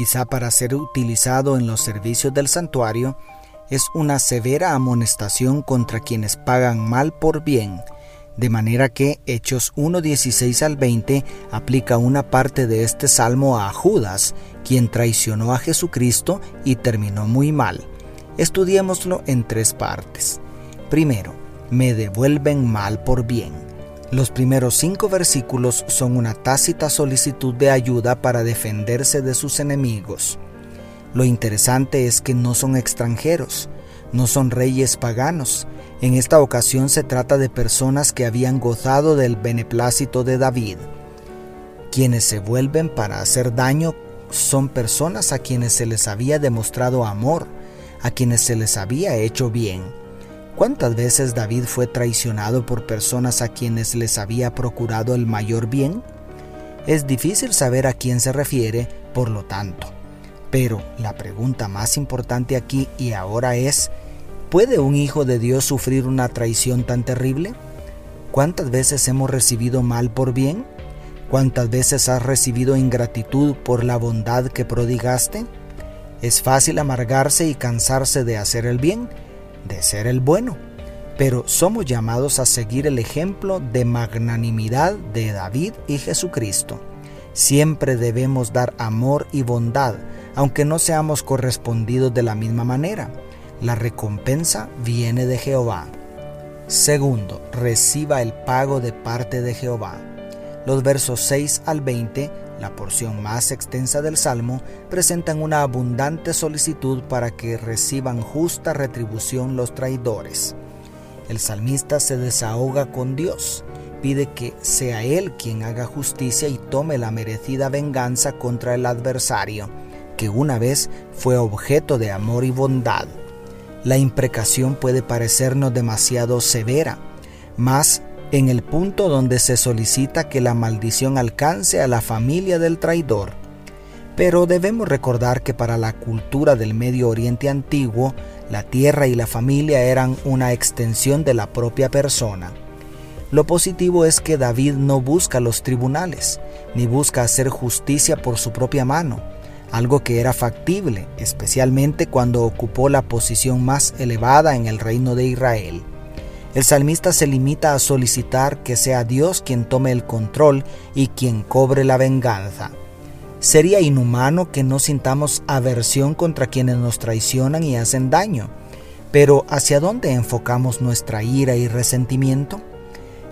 quizá para ser utilizado en los servicios del santuario, es una severa amonestación contra quienes pagan mal por bien, de manera que Hechos 1.16 al 20 aplica una parte de este salmo a Judas, quien traicionó a Jesucristo y terminó muy mal. Estudiémoslo en tres partes. Primero, me devuelven mal por bien. Los primeros cinco versículos son una tácita solicitud de ayuda para defenderse de sus enemigos. Lo interesante es que no son extranjeros, no son reyes paganos. En esta ocasión se trata de personas que habían gozado del beneplácito de David. Quienes se vuelven para hacer daño son personas a quienes se les había demostrado amor, a quienes se les había hecho bien. ¿Cuántas veces David fue traicionado por personas a quienes les había procurado el mayor bien? Es difícil saber a quién se refiere, por lo tanto. Pero la pregunta más importante aquí y ahora es, ¿puede un hijo de Dios sufrir una traición tan terrible? ¿Cuántas veces hemos recibido mal por bien? ¿Cuántas veces has recibido ingratitud por la bondad que prodigaste? Es fácil amargarse y cansarse de hacer el bien, de ser el bueno, pero somos llamados a seguir el ejemplo de magnanimidad de David y Jesucristo. Siempre debemos dar amor y bondad, aunque no seamos correspondidos de la misma manera. La recompensa viene de Jehová. Segundo, reciba el pago de parte de Jehová. Los versos 6 al 20 la porción más extensa del Salmo, presentan una abundante solicitud para que reciban justa retribución los traidores. El salmista se desahoga con Dios, pide que sea Él quien haga justicia y tome la merecida venganza contra el adversario, que una vez fue objeto de amor y bondad. La imprecación puede parecernos demasiado severa, mas en el punto donde se solicita que la maldición alcance a la familia del traidor. Pero debemos recordar que para la cultura del Medio Oriente antiguo, la tierra y la familia eran una extensión de la propia persona. Lo positivo es que David no busca los tribunales, ni busca hacer justicia por su propia mano, algo que era factible, especialmente cuando ocupó la posición más elevada en el reino de Israel. El salmista se limita a solicitar que sea Dios quien tome el control y quien cobre la venganza. Sería inhumano que no sintamos aversión contra quienes nos traicionan y hacen daño, pero ¿hacia dónde enfocamos nuestra ira y resentimiento?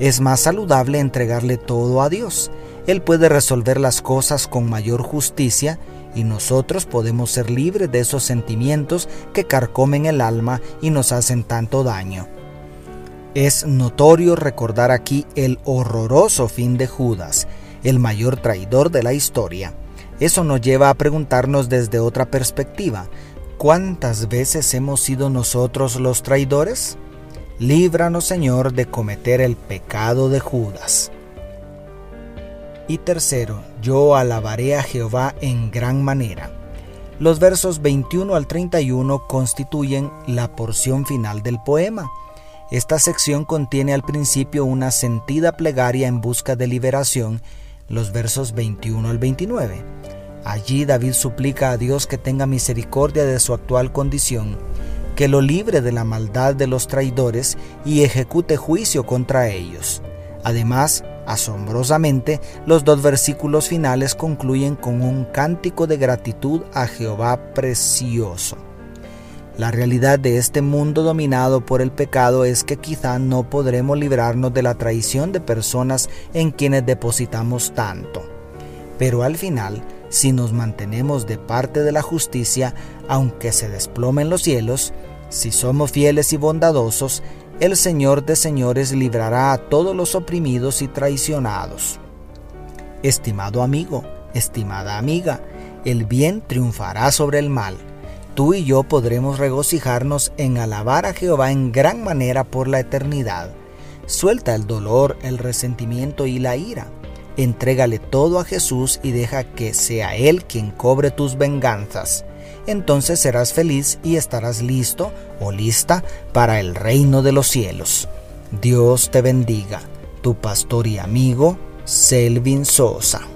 Es más saludable entregarle todo a Dios. Él puede resolver las cosas con mayor justicia y nosotros podemos ser libres de esos sentimientos que carcomen el alma y nos hacen tanto daño. Es notorio recordar aquí el horroroso fin de Judas, el mayor traidor de la historia. Eso nos lleva a preguntarnos desde otra perspectiva, ¿cuántas veces hemos sido nosotros los traidores? Líbranos, Señor, de cometer el pecado de Judas. Y tercero, yo alabaré a Jehová en gran manera. Los versos 21 al 31 constituyen la porción final del poema. Esta sección contiene al principio una sentida plegaria en busca de liberación, los versos 21 al 29. Allí David suplica a Dios que tenga misericordia de su actual condición, que lo libre de la maldad de los traidores y ejecute juicio contra ellos. Además, asombrosamente, los dos versículos finales concluyen con un cántico de gratitud a Jehová precioso. La realidad de este mundo dominado por el pecado es que quizá no podremos librarnos de la traición de personas en quienes depositamos tanto. Pero al final, si nos mantenemos de parte de la justicia, aunque se desplomen los cielos, si somos fieles y bondadosos, el Señor de señores librará a todos los oprimidos y traicionados. Estimado amigo, estimada amiga, el bien triunfará sobre el mal. Tú y yo podremos regocijarnos en alabar a Jehová en gran manera por la eternidad. Suelta el dolor, el resentimiento y la ira. Entrégale todo a Jesús y deja que sea Él quien cobre tus venganzas. Entonces serás feliz y estarás listo o lista para el reino de los cielos. Dios te bendiga, tu pastor y amigo, Selvin Sosa.